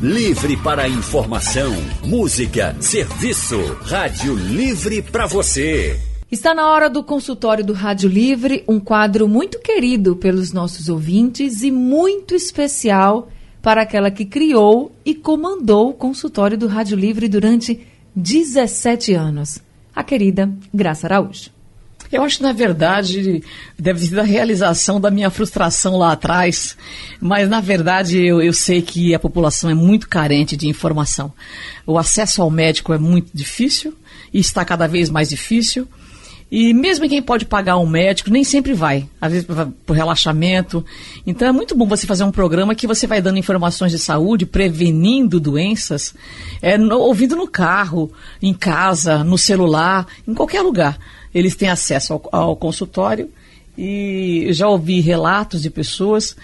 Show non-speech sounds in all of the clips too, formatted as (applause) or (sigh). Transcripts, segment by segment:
Livre para informação, música, serviço. Rádio Livre para você. Está na hora do consultório do Rádio Livre, um quadro muito querido pelos nossos ouvintes e muito especial para aquela que criou e comandou o consultório do Rádio Livre durante 17 anos, a querida Graça Araújo. Eu acho que, na verdade, deve ser a realização da minha frustração lá atrás, mas, na verdade, eu, eu sei que a população é muito carente de informação. O acesso ao médico é muito difícil e está cada vez mais difícil. E mesmo quem pode pagar um médico, nem sempre vai, às vezes por relaxamento. Então é muito bom você fazer um programa que você vai dando informações de saúde, prevenindo doenças, é, no, ouvindo no carro, em casa, no celular, em qualquer lugar. Eles têm acesso ao, ao consultório e já ouvi relatos de pessoas,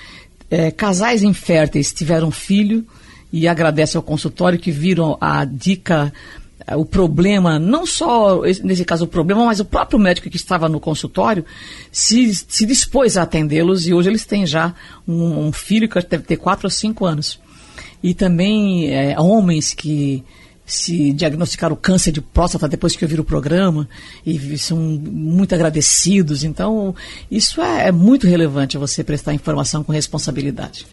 é, casais inférteis tiveram filho e agradecem ao consultório que viram a dica o problema, não só nesse caso o problema, mas o próprio médico que estava no consultório se, se dispôs a atendê-los e hoje eles têm já um, um, filho que deve ter 4 ou 5 anos. E também é, homens que se diagnosticaram câncer de próstata depois que ouviram o programa e são muito agradecidos. Então, isso é, é muito relevante você prestar informação com responsabilidade.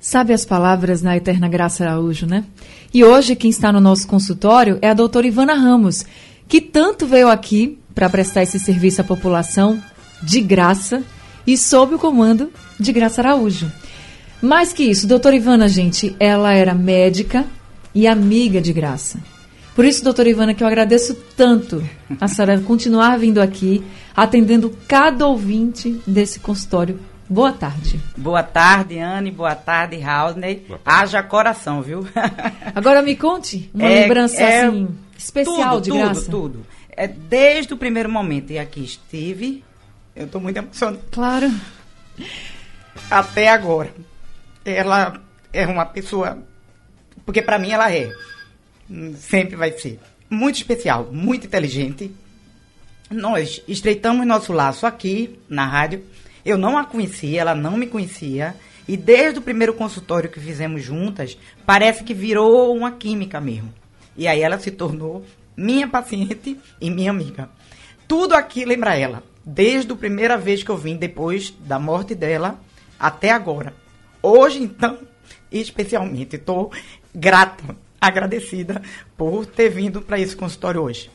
Sabe as palavras na Eterna Graça Araújo, né? E hoje quem está no nosso consultório é a doutora Ivana Ramos, que tanto veio aqui para prestar esse serviço à população de graça e sob o comando de Graça Araújo. Mais que isso, doutora Ivana, gente, ela era médica e amiga de Graça. Por isso, doutora Ivana, que eu agradeço tanto a senhora continuar vindo aqui, atendendo cada ouvinte desse consultório Boa tarde. Boa tarde, Anne. Boa tarde, Rausney. Haja coração, viu? (laughs) Agora me conte uma é, lembrança é assim, especial tudo, de tudo, graça. Tudo, tudo. É desde o primeiro momento e aqui estive. Eu estou muito emocionada. Claro. Até agora. Ela é uma pessoa. Porque para mim ela é. Sempre vai ser. Muito especial, muito inteligente. Nós estreitamos nosso laço aqui na rádio eu não a conhecia, ela não me conhecia. E desde o primeiro consultório que fizemos juntas, parece que virou uma química mesmo. E aí ela se tornou minha paciente e minha amiga. Tudo aqui lembra ela. Desde a primeira vez que eu vim, depois da morte dela, até agora. Hoje, então, especialmente, estou grata, agradecida por ter vindo para esse consultório hoje.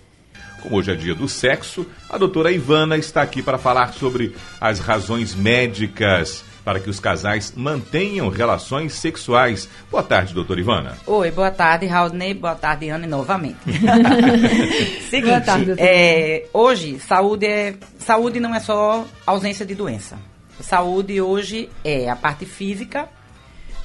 Como hoje é dia do sexo, a doutora Ivana está aqui para falar sobre as razões médicas para que os casais mantenham relações sexuais. Boa tarde, doutora Ivana. Oi, boa tarde, Raulney. Boa tarde, Ana, novamente. (laughs) Seguinte, boa tarde, é, hoje, saúde, é, saúde não é só ausência de doença. Saúde hoje é a parte física,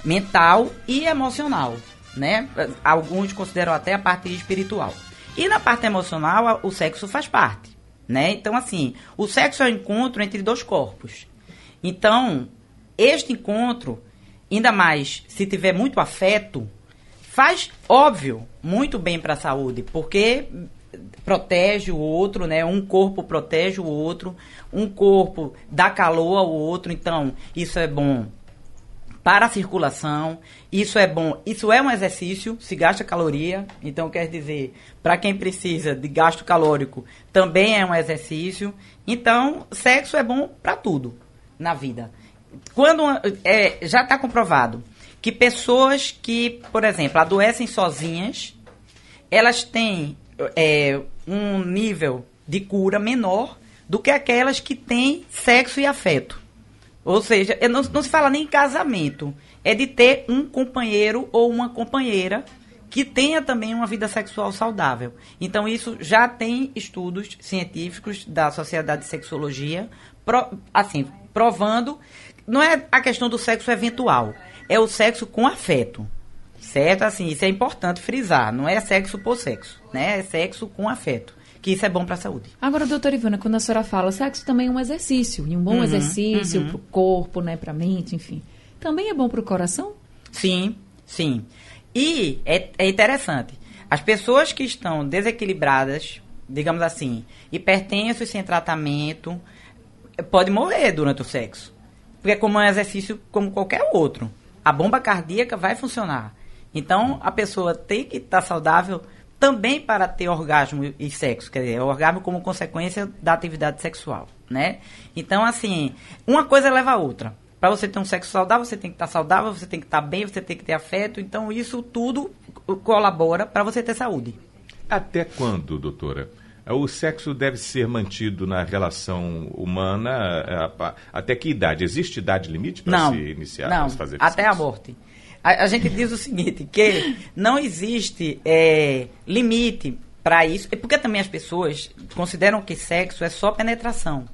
mental e emocional, né? Alguns consideram até a parte espiritual. E na parte emocional, o sexo faz parte, né? Então, assim, o sexo é o encontro entre dois corpos. Então, este encontro, ainda mais se tiver muito afeto, faz, óbvio, muito bem para a saúde, porque protege o outro, né? Um corpo protege o outro, um corpo dá calor ao outro, então isso é bom para a circulação. Isso é bom. Isso é um exercício, se gasta caloria. Então, quer dizer, para quem precisa de gasto calórico, também é um exercício. Então, sexo é bom para tudo na vida. Quando é, já está comprovado que pessoas que, por exemplo, adoecem sozinhas, elas têm é, um nível de cura menor do que aquelas que têm sexo e afeto. Ou seja, não, não se fala nem em casamento. É de ter um companheiro ou uma companheira que tenha também uma vida sexual saudável. Então, isso já tem estudos científicos da Sociedade de Sexologia, pro, assim, provando. Não é a questão do sexo eventual, é o sexo com afeto. Certo? Assim, isso é importante frisar. Não é sexo por sexo, né? É sexo com afeto que isso é bom para a saúde. Agora, doutora Ivana, quando a senhora fala sexo também é um exercício, e um bom uhum, exercício uhum. para o corpo, né, para a mente, enfim. Também é bom para o coração? Sim, sim. E é, é interessante. As pessoas que estão desequilibradas, digamos assim, hipertensos sem tratamento, pode morrer durante o sexo. Porque é como um exercício como qualquer outro. a bomba cardíaca vai funcionar. Então, a pessoa tem que estar tá saudável também para ter orgasmo e sexo, quer dizer, orgasmo como consequência da atividade sexual, né? Então, assim, uma coisa leva a outra. Para você ter um sexo saudável, você tem que estar tá saudável, você tem que estar tá bem, você tem que ter afeto. Então, isso tudo colabora para você ter saúde. Até quando, doutora? O sexo deve ser mantido na relação humana é, até que idade? Existe idade limite para se iniciar, não, fazer até a morte. A, a, gente diz o seguinte, que não existe é, limite para isso, porque também as pessoas consideram que sexo é só penetração,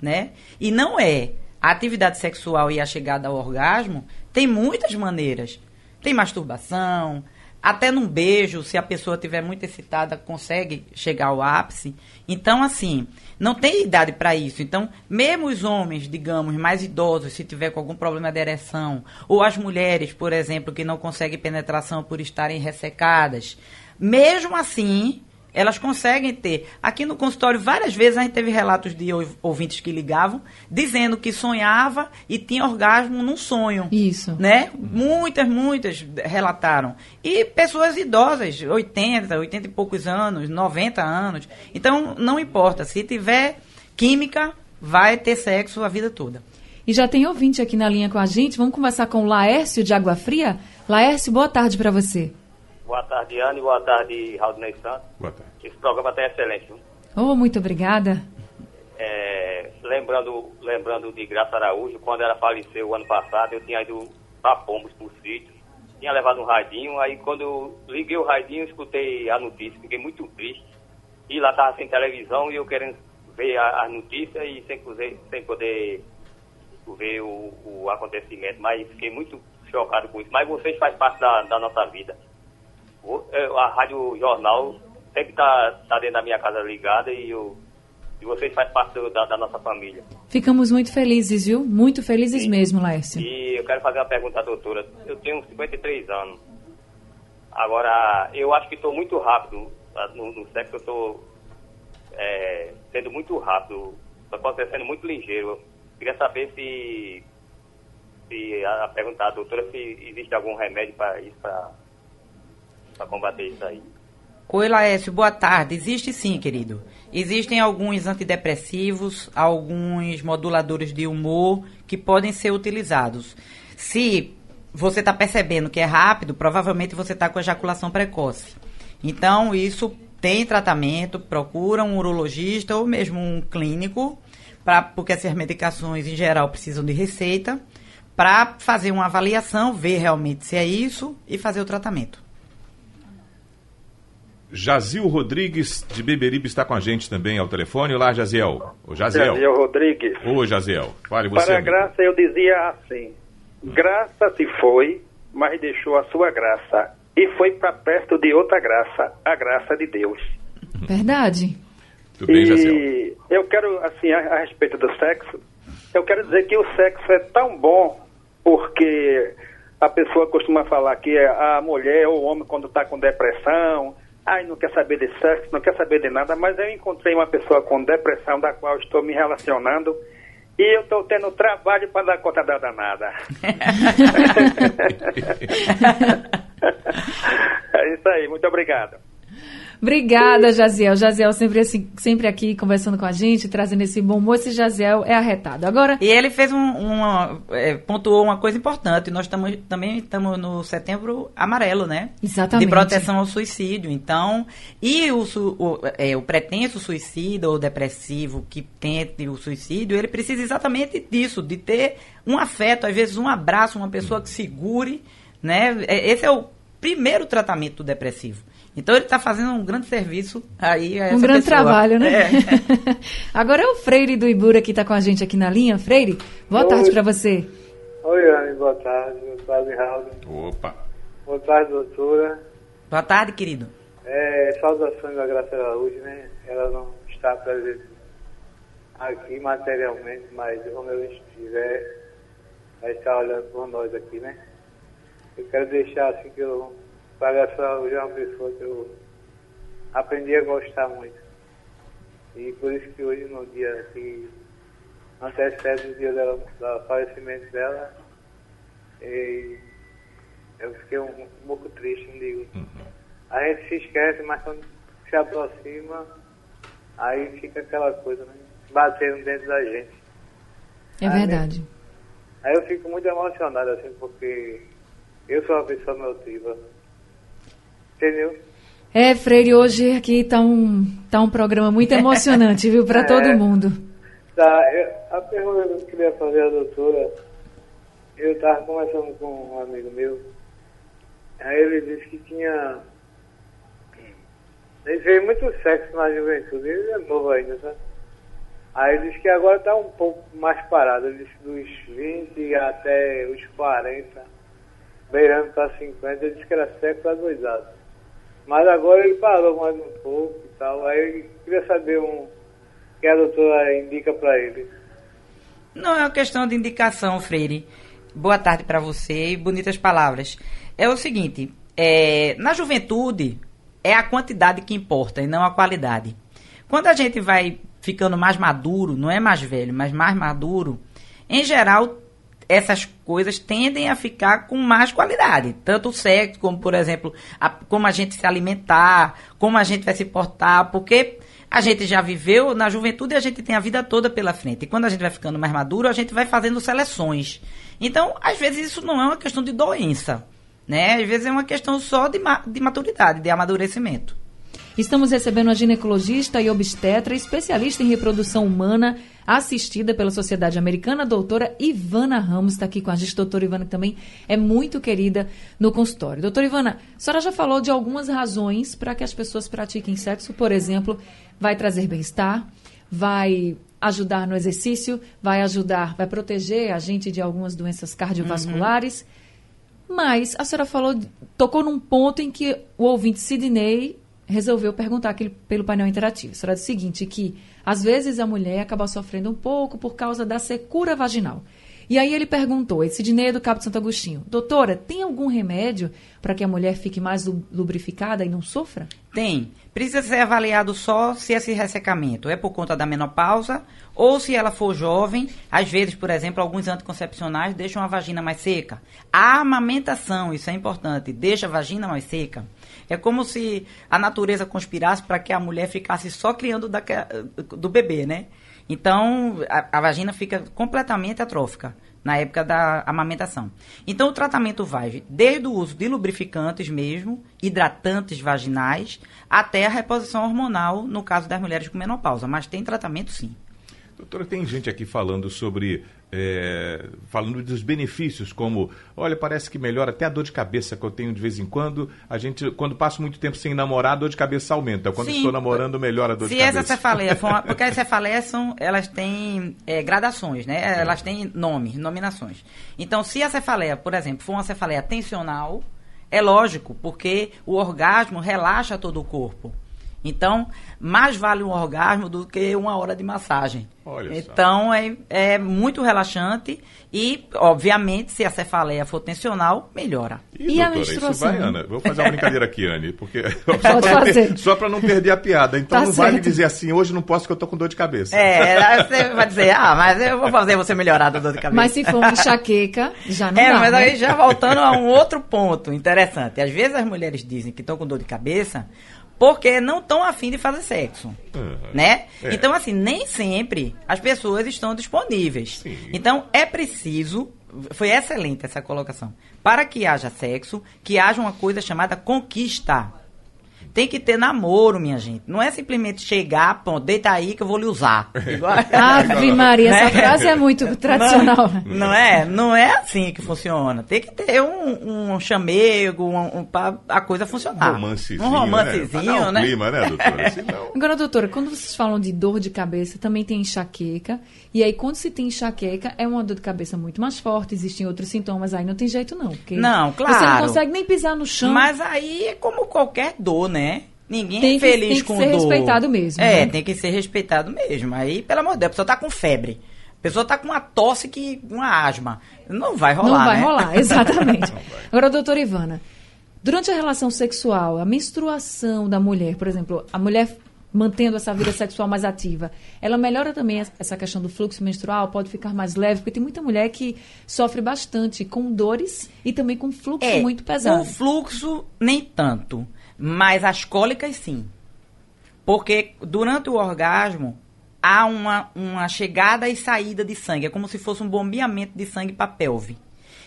né? E não é. A atividade sexual e a chegada ao orgasmo tem muitas maneiras. Tem masturbação, até num beijo, se a pessoa estiver muito excitada, consegue chegar ao ápice. Então, assim, não tem idade para isso. Então, mesmo os homens, digamos, mais idosos, se tiver com algum problema de ereção, ou as mulheres, por exemplo, que não conseguem penetração por estarem ressecadas, mesmo assim, elas conseguem ter. Aqui no consultório, várias vezes a gente teve relatos de ouvintes que ligavam dizendo que sonhava e tinha orgasmo num sonho. Isso. Né? Muitas, muitas relataram. E pessoas idosas, 80, 80 e poucos anos, 90 anos. Então, não importa. Se tiver química, vai ter sexo a vida toda. E já tem ouvinte aqui na linha com a gente. Vamos conversar com o Laércio de Água Fria. Laércio, boa tarde para você. Boa tarde, Anne. Boa tarde, Raudney Santos. Boa tarde. Esse programa está excelente. Viu? Oh, muito obrigada. É, lembrando, lembrando de Graça Araújo, quando ela faleceu o ano passado, eu tinha ido para Pombos, por sítio. Tinha levado um radinho, aí quando eu liguei o radinho, escutei a notícia, fiquei muito triste. E lá estava sem televisão e eu querendo ver as notícias e sem poder, sem poder ver o, o acontecimento. Mas fiquei muito chocado com isso. Mas vocês fazem parte da, da nossa vida. É, a Rádio Jornal sempre está tá dentro da minha casa ligada e, eu, e vocês fazem parte da, da, nossa família. Ficamos muito felizes, viu? Muito felizes Sim. mesmo, Laércio. E eu quero fazer uma pergunta à doutora. Eu tenho 53 anos. Agora, eu acho que estou muito rápido tá? no, no sexo, eu estou é, sendo muito rápido, estou acontecendo muito ligeiro. Eu queria saber se, se a, a perguntar à doutora se existe algum remédio para isso, para para combater isso aí. Oi, Laércio, boa tarde. Existe sim, querido. Existem alguns antidepressivos, alguns moduladores de humor que podem ser utilizados. Se você está percebendo que é rápido, provavelmente você está com ejaculação precoce. Então, isso tem tratamento, procura um urologista ou mesmo um clínico, pra, porque essas medicações, em geral, precisam de receita, para fazer uma avaliação, ver realmente se é isso e fazer o tratamento. Jazil Rodrigues, de Beberibe, está com a gente também ao telefone. Olá, Jaziel. O Jaziel. Jaziel Rodrigues. Ô, Jaziel. Fale você. Para a graça, eu dizia assim: graça se foi, mas deixou a sua graça. E foi para perto de outra graça, a graça de Deus. Verdade. Tudo bem, Jaziel. E eu quero, assim, a, a respeito do sexo, eu quero dizer que o sexo é tão bom porque a pessoa costuma falar que a mulher ou o homem, quando está com depressão, ai, não quer saber de sexo, não quer saber de nada, mas eu encontrei uma pessoa com depressão da qual estou me relacionando e eu estou tendo trabalho para dar conta da danada. (laughs) (laughs) é isso aí, muito obrigado. Obrigada, Jaziel. Jaziel sempre, assim, sempre aqui conversando com a gente, trazendo esse bom humor. Esse Jaziel é arretado. Agora. E ele fez um, uma. É, pontuou uma coisa importante. Nós tamo, também estamos no setembro amarelo, né? Exatamente. De proteção ao suicídio. Então, e o, o, é, o pretenso suicida ou depressivo que tente o suicídio, ele precisa exatamente disso, de ter um afeto, às vezes um abraço, uma pessoa que segure, né? É, esse é o primeiro tratamento do depressivo. Então ele está fazendo um grande serviço aí. um grande pessoa. trabalho, né? É. (laughs) Agora é o Freire do Ibura que está com a gente aqui na linha. Freire, boa Oi. tarde para você. Oi, Anne, boa tarde. Boa tarde, Raul. Opa. Boa tarde, doutora. Boa tarde, querido. É, saudações da Graça Araújo, né? Ela não está presente aqui materialmente, mas como eu estiver, vai estar olhando por nós aqui, né? Eu quero deixar assim que eu Palhaço hoje é uma pessoa que eu aprendi a gostar muito. E por isso que hoje, no dia que antecede o dia dela, do falecimento dela, E eu fiquei um, um pouco triste, não digo. A gente se esquece, mas quando se aproxima, aí fica aquela coisa, né? Batendo dentro da gente. É verdade. Aí eu fico muito emocionado, assim, porque eu sou uma pessoa emotiva. Entendeu? É, Freire, hoje aqui tá um, tá um programa muito emocionante, viu, para (laughs) todo mundo. Tá, eu- a pergunta que eu queria fazer à doutora, eu estava conversando com um amigo meu, aí ele disse que tinha. Ele fez muito sexo na juventude, ele é novo ainda, sabe? Aí ele disse que agora está um pouco mais parado, ele disse dos 20 até os 40, beirando para 50, ele disse que era sexo adoidado. Mas agora ele parou mais um pouco e tal, aí eu queria saber um que a doutora indica para ele. Não é uma questão de indicação, Freire. Boa tarde para você e bonitas palavras. É o seguinte, é, na juventude é a quantidade que importa e não a qualidade. Quando a gente vai ficando mais maduro, não é mais velho, mas mais maduro, em geral essas coisas tendem a ficar com mais qualidade. Tanto o sexo, como, por exemplo, a- como a gente se alimentar, como a gente vai se portar, porque a gente já viveu na juventude e a gente tem a vida toda pela frente. E quando a gente vai ficando mais maduro, a gente vai fazendo seleções. Então, às vezes, isso não é uma questão de doença. Né? Às vezes é uma questão só de, ma- de maturidade, de amadurecimento. Estamos recebendo a ginecologista e obstetra, especialista em reprodução humana, assistida pela Sociedade Americana, a doutora Ivana Ramos, está aqui com a gente. Doutora Ivana, que também é muito querida no consultório. Doutora Ivana, a senhora já falou de algumas razões para que as pessoas pratiquem sexo. Por exemplo, vai trazer bem-estar, vai ajudar no exercício, vai ajudar, vai proteger a gente de algumas doenças cardiovasculares. Mas a senhora falou, tocou num ponto em que o ouvinte Sidney resolveu perguntar aqui pelo painel interativo. Disse o seguinte, que às vezes a mulher acaba sofrendo um pouco por causa da secura vaginal. E aí ele perguntou, esse Sidney é do Cabo de Santo Agostinho, doutora, tem algum remédio para que a mulher fique mais lu- lubrificada e não sofra? Tem. Precisa ser avaliado só se esse ressecamento é por conta da menopausa ou se ela for jovem. Às vezes, por exemplo, alguns anticoncepcionais deixam a vagina mais seca. A amamentação, isso é importante, deixa a vagina mais seca. É como se a natureza conspirasse para que a mulher ficasse só criando daque- do bebê, né? Então, a, a vagina fica completamente atrófica na época da amamentação. Então, o tratamento vai desde o uso de lubrificantes mesmo, hidratantes vaginais, até a reposição hormonal, no caso das mulheres com menopausa. Mas tem tratamento sim. Doutora, tem gente aqui falando sobre. É, falando dos benefícios, como, olha, parece que melhora até a dor de cabeça que eu tenho de vez em quando. A gente, quando passo muito tempo sem namorar, a dor de cabeça aumenta. Quando Sim. estou namorando, melhora a dor Se de essa cabeça. cefaleia for uma, porque as (laughs) cefaleias são, elas têm é, gradações, né? Elas têm nome, nominações. Então, se a cefaleia, por exemplo, for uma cefaleia tensional, é lógico, porque o orgasmo relaxa todo o corpo. Então, mais vale um orgasmo do que uma hora de massagem. Olha só. então, é, é muito relaxante e, obviamente, se a cefaleia for tensional, melhora. E a doutora, isso menstruação? vai, Ana. Vou fazer uma brincadeira aqui, Anne, porque (laughs) Pode (laughs) só pra não perder a piada. Então Tá não vale certo. dizer assim, hoje não posso que eu tô com dor de cabeça. É, aí você vai dizer, ah, mas eu vou fazer você melhorar da dor de cabeça. Mas se for uma enxaqueca, já não é, dá, mas né? aí já voltando a um outro ponto interessante. Às vezes as mulheres dizem que estão com dor de cabeça porque não estão afim de fazer sexo. Uhum. Né? É. Então, assim, nem sempre as pessoas estão disponíveis. Sim. Então, é preciso. Foi excelente essa colocação. Para que haja sexo, que haja uma coisa chamada conquista. Tem que ter namoro, minha gente. Não é simplesmente chegar, pô, deita aí que eu vou lhe usar. (laughs) Igual- Ave Maria, essa Né? frase é muito tradicional. Não, não é? Não é assim que funciona. Tem que ter um, um chamego, um, um, pra a coisa funcionar. Um romancezinho, Um romancezinho, né? Pra dar um né? clima, né, doutora? Senão... (laughs) Agora, doutora, quando vocês falam de dor de cabeça, também tem enxaqueca. E aí, quando se tem enxaqueca, é uma dor de cabeça muito mais forte, existem outros sintomas, aí não tem jeito não. Porque Não, Você não claro. consegue nem pisar no chão. Mas aí é como qualquer dor, né? Ninguém Tem é que- feliz tem que com ser dor. respeitado mesmo, É, né? tem que ser respeitado mesmo. Aí, pelo amor de Deus, a pessoa tá com febre. A pessoa tá com uma tosse que. uma asma. Não vai rolar. não vai né? rolar, (laughs) exatamente. Agora, doutora Ivana, durante a relação sexual, a menstruação da mulher, por exemplo, a mulher mantendo essa vida sexual mais ativa, ela melhora também essa questão do fluxo menstrual, pode ficar mais leve, porque tem muita mulher que sofre bastante com dores e também com fluxo é, muito pesado. O fluxo, nem tanto, mas as cólicas sim. Porque durante o orgasmo há uma, uma chegada e saída de sangue, é como se fosse um bombeamento de sangue para a pelve.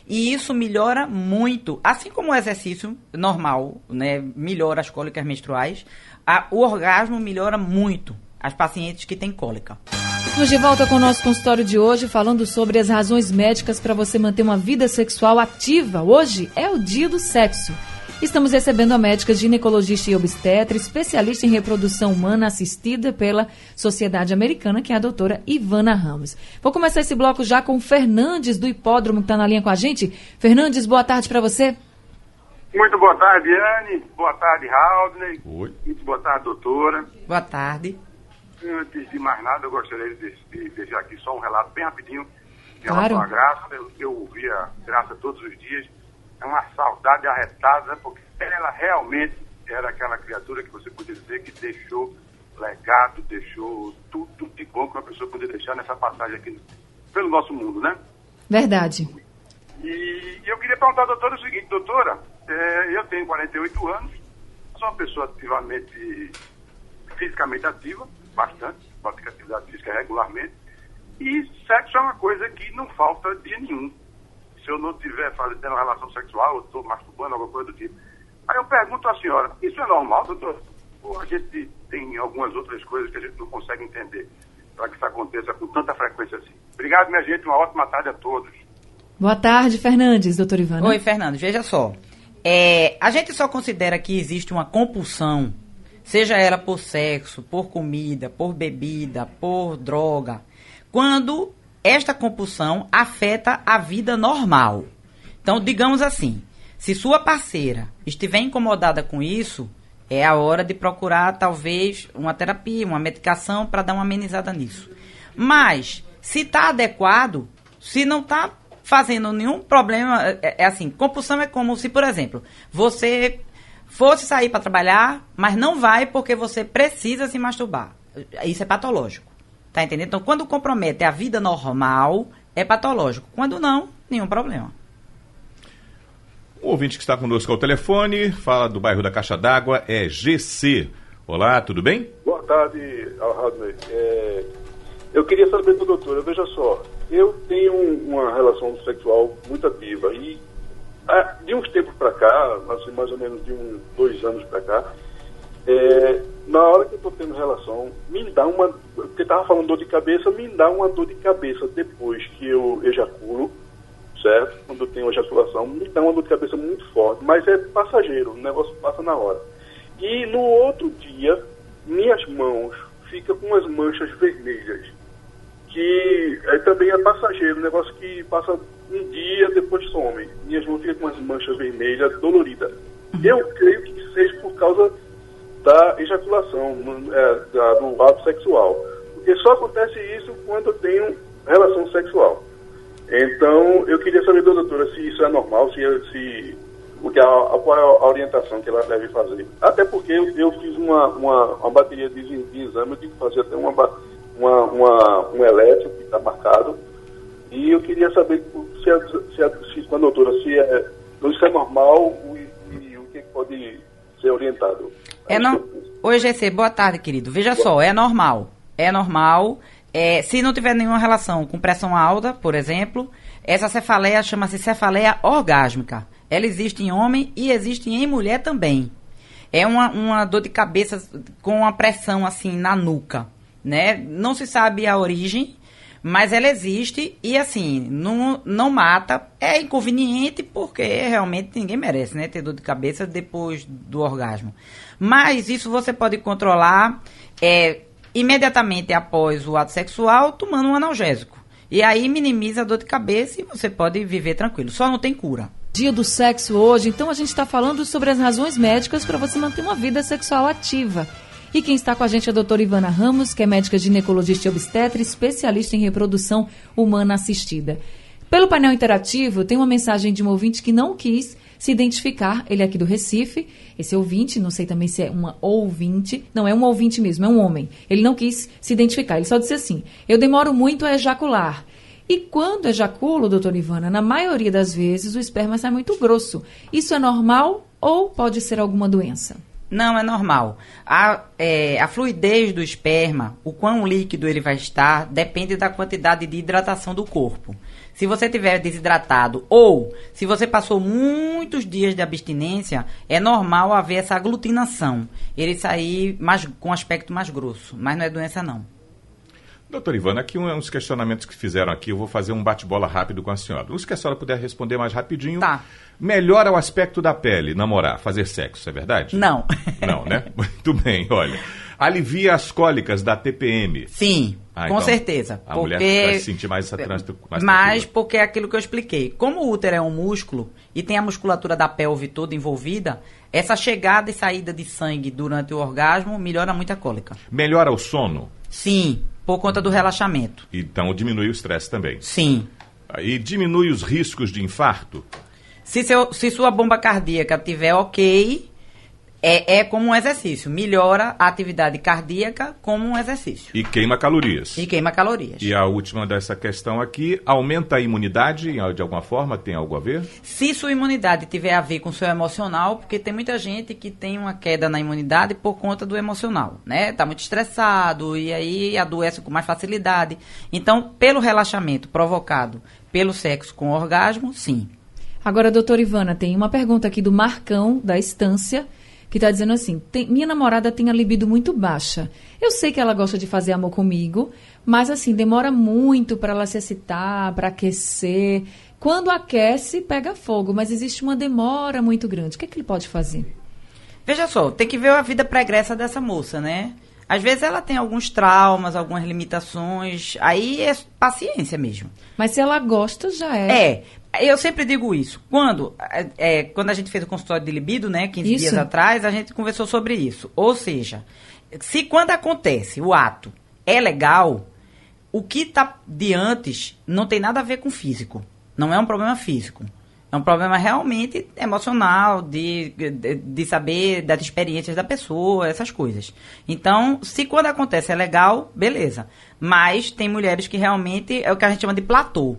E isso melhora muito, assim como o exercício normal, né, melhora as cólicas menstruais, a, o orgasmo melhora muito as pacientes que têm cólica. Estamos de volta com o nosso consultório de hoje, falando sobre as razões médicas para você manter uma vida sexual ativa. Hoje é o dia do sexo. Estamos recebendo a médica ginecologista e obstetra, especialista em reprodução humana assistida pela Sociedade Americana, que é a doutora Ivana Ramos. Vou começar esse bloco já com o Fernandes, do Hipódromo, que está na linha com a gente. Fernandes, boa tarde para você. Muito boa tarde, Anne. Boa tarde, Haldney. Oi. Muito boa tarde, doutora. Boa tarde. Antes de mais nada, eu gostaria de, de deixar aqui só um relato bem rapidinho em relação claro. à Graça. Eu, eu ouvia a Graça todos os dias é uma saudade arretada, porque ela realmente era aquela criatura que você podia dizer que deixou legado, deixou tudo de bom que uma pessoa poderia deixar nessa passagem aqui pelo nosso mundo, né? Verdade. E eu queria perguntar à doutora o seguinte, doutora, é, eu tenho 48 anos, sou uma pessoa ativamente, fisicamente ativa, bastante, pratico atividade física regularmente, e sexo é uma coisa que não falta dia nenhum se eu não estiver fazendo uma relação sexual, eu estou masturbando, alguma coisa do tipo. Aí eu pergunto à senhora, isso é normal, doutor? Ou a gente tem algumas outras coisas que a gente não consegue entender para que isso aconteça com tanta frequência assim? Obrigado, minha gente, uma ótima tarde a todos. Boa tarde, Fernandes, doutor Ivana. Oi, Fernandes, veja só. É, a gente só considera que existe uma compulsão, seja ela por sexo, por comida, por bebida, por droga, quando esta compulsão afeta a vida normal. Então, digamos assim, se sua parceira estiver incomodada com isso, é a hora de procurar talvez uma terapia, uma medicação para dar uma amenizada nisso. Mas, se está adequado, se não está fazendo nenhum problema, é, é, assim, compulsão é como se, por exemplo, você fosse sair para trabalhar, mas não vai porque você precisa se masturbar. Isso é patológico. Tá entendendo? Então, quando compromete a vida normal, é patológico. Quando não, nenhum problema. O ouvinte que está conosco ao telefone, fala do bairro da Caixa d'Água, é GC. Olá, tudo bem? Boa tarde, Radney. É, eu queria saber do doutor, veja só, eu tenho uma relação sexual muito ativa e ah, de uns tempos para cá, assim, mais ou menos de uns dois anos para cá, é, na hora que eu estou tendo relação, me dá uma. Porque estava falando dor de cabeça, me dá uma dor de cabeça depois que eu ejaculo, certo? Quando eu tenho ejaculação, me dá uma dor de cabeça muito forte, mas é passageiro, o negócio passa na hora. E no outro dia, minhas mãos ficam com umas manchas vermelhas, que é, também é passageiro, um negócio que passa um dia, depois some. Minhas mãos ficam com umas manchas vermelhas doloridas. Eu creio que seja por causa da ejaculação, é, da, do ato sexual. Porque só acontece isso quando eu tenho relação sexual. Então, eu queria saber da doutora se isso é normal, se, se o que a, qual é a orientação que ela deve fazer. Até porque eu, eu fiz uma, uma, uma, bateria de, exame, eu tive que fazer até uma, uma, uma um elétrico que está marcado. E eu queria saber se, a, se, a, se com a doutora se é, isso é normal e, e o que pode ser orientado. É no... Oi, GC, boa tarde, querido. Veja só, é normal. É normal. É, se não tiver nenhuma relação com pressão alta, por exemplo, essa cefaleia chama-se cefaleia orgásmica. Ela existe em homem e existe em mulher também. É uma, uma dor de cabeça com uma pressão assim na nuca, né? Não se sabe a origem, mas ela existe e, assim, não, não mata. É inconveniente porque realmente ninguém merece, né? Ter dor de cabeça depois do orgasmo. Mas isso você pode controlar é, imediatamente após o ato sexual tomando um analgésico. E aí minimiza a dor de cabeça e você pode viver tranquilo. Só não tem cura. Dia do sexo hoje, então a gente está falando sobre as razões médicas para você manter uma vida sexual ativa. E quem está com a gente é a doutora Ivana Ramos, que é médica ginecologista e obstetra, especialista em reprodução humana assistida. Pelo painel interativo, tem uma mensagem de um ouvinte que não quis se identificar. Ele é aqui do Recife, esse ouvinte, não sei também se é uma ouvinte, não é um ouvinte mesmo, é um homem. Ele não quis se identificar, ele só disse assim: eu demoro muito a ejacular. E quando ejaculo, doutora Ivana, na maioria das vezes o esperma sai muito grosso. Isso é normal ou pode ser alguma doença? Não, é normal. A, é, a fluidez do esperma, o quão líquido ele vai estar, depende da quantidade de hidratação do corpo. Se você tiver desidratado ou se você passou muitos dias de abstinência, é normal haver essa aglutinação. Ele sair mais, com aspecto mais grosso, mas não é doença não. Doutor Ivana, aqui uns questionamentos que fizeram aqui, eu vou fazer um bate-bola rápido com a senhora. Os que a senhora puder responder mais rapidinho. Tá. Melhora o aspecto da pele, namorar, fazer sexo, é verdade? Não. (laughs) Não, né? (laughs) Muito bem, olha. Alivia as cólicas da TPM. Sim, Ah, com então, certeza. A porque... mulher vai se sentir mais essa trânsito. Mais Mas porque é aquilo que eu expliquei. Como o útero é um músculo e tem a musculatura da pelve toda envolvida, essa chegada e saída de sangue durante o orgasmo melhora muito a cólica. Melhora o sono? Sim, por conta do relaxamento. Então diminui o estresse também. Sim. E diminui os riscos de infarto? Se, seu, se sua bomba cardíaca estiver ok, é, é como um exercício. Melhora a atividade cardíaca como um exercício. E queima calorias. E queima calorias. E a última dessa questão aqui, aumenta a imunidade de alguma forma? Tem algo a ver? Se sua imunidade tiver a ver com o seu emocional, porque tem muita gente que tem uma queda na imunidade por conta do emocional, né? Tá muito estressado e aí adoece com mais facilidade. Então, pelo relaxamento provocado pelo sexo com orgasmo, sim. Agora, doutora Ivana, tem uma pergunta aqui do Marcão, da Estância, que está dizendo assim: "Tem- minha namorada tem a libido muito baixa. Eu sei que ela gosta de fazer amor comigo, mas assim, demora muito para ela se excitar, para aquecer. Quando aquece, pega fogo, mas existe uma demora muito grande. O que, é que ele pode fazer? Veja só, tem que ver a vida pregressa dessa moça, né? Às vezes ela tem alguns traumas, algumas limitações, aí é paciência mesmo. Mas se ela gosta, já é. É, eu sempre digo isso. Quando, é, é, quando a gente fez o consultório de libido, né, 15 Isso. dias atrás, a gente conversou sobre isso. Ou seja, se quando acontece o ato é legal, o que tá de antes não tem nada a ver com físico. Não é um problema físico. É um problema realmente emocional, de, de, de saber das experiências da pessoa, essas coisas. Então, se quando acontece é legal, beleza. Mas tem mulheres que realmente é o que a gente chama de platô.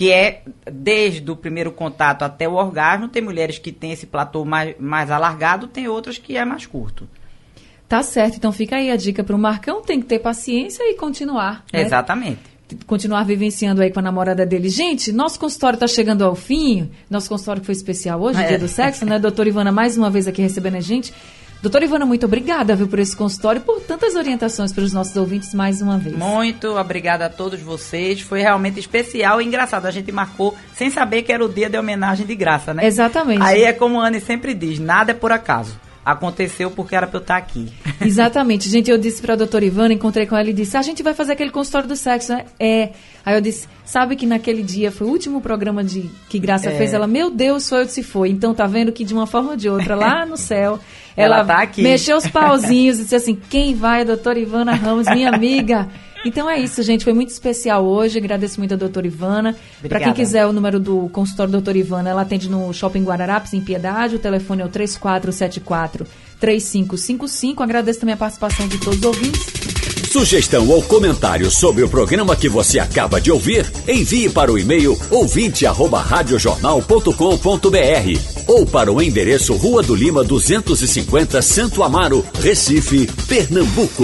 Que é desde o primeiro contato até o orgasmo. Tem mulheres que têm esse platô mais, mais alargado, tem outras que é mais curto. Tá certo, então fica aí a dica para o Marcão, tem que ter paciência e continuar. né? Exatamente. continuar vivenciando aí com a namorada dele. Gente, nosso consultório está chegando ao fim. Nosso consultório foi especial hoje, É. dia do sexo, né? Doutora Ivana, mais uma vez aqui recebendo a gente. Doutora Ivana, muito obrigada viu, por esse consultório e por tantas orientações para os nossos ouvintes mais uma vez. Muito obrigada a todos vocês. Foi realmente especial e engraçado. A gente marcou sem saber que era o dia de homenagem de graça, né? Exatamente. Aí é como a Anne sempre diz: nada é por acaso. Aconteceu porque era pra eu estar aqui. (laughs) (laughs) Exatamente. Gente, eu disse para a doutora Ivana, encontrei com ela e disse: a gente vai fazer aquele consultório do sexo, né? É. Aí eu disse: sabe que naquele dia foi o último programa de que Graça É. fez? Ela, meu Deus, foi eu se foi. Então tá vendo que de uma forma ou de outra, lá no céu, (laughs) Ela ela, tá aqui. mexeu os pauzinhos e disse assim: quem vai, doutora Ivana Ramos, minha amiga. Então é isso, gente. Foi muito especial hoje. Agradeço muito a doutora Ivana. Para quem quiser o número do consultório doutora Ivana, ela atende no Shopping Guararapes, em Piedade. O telefone é o 3474 3555. Agradeço também a participação de todos os ouvintes. Sugestão ou comentário sobre o programa que você acaba de ouvir, envie para o e-mail ouvinte@radiojornal.com.br ou para o endereço Rua do Lima 250, Santo Amaro, Recife, Pernambuco.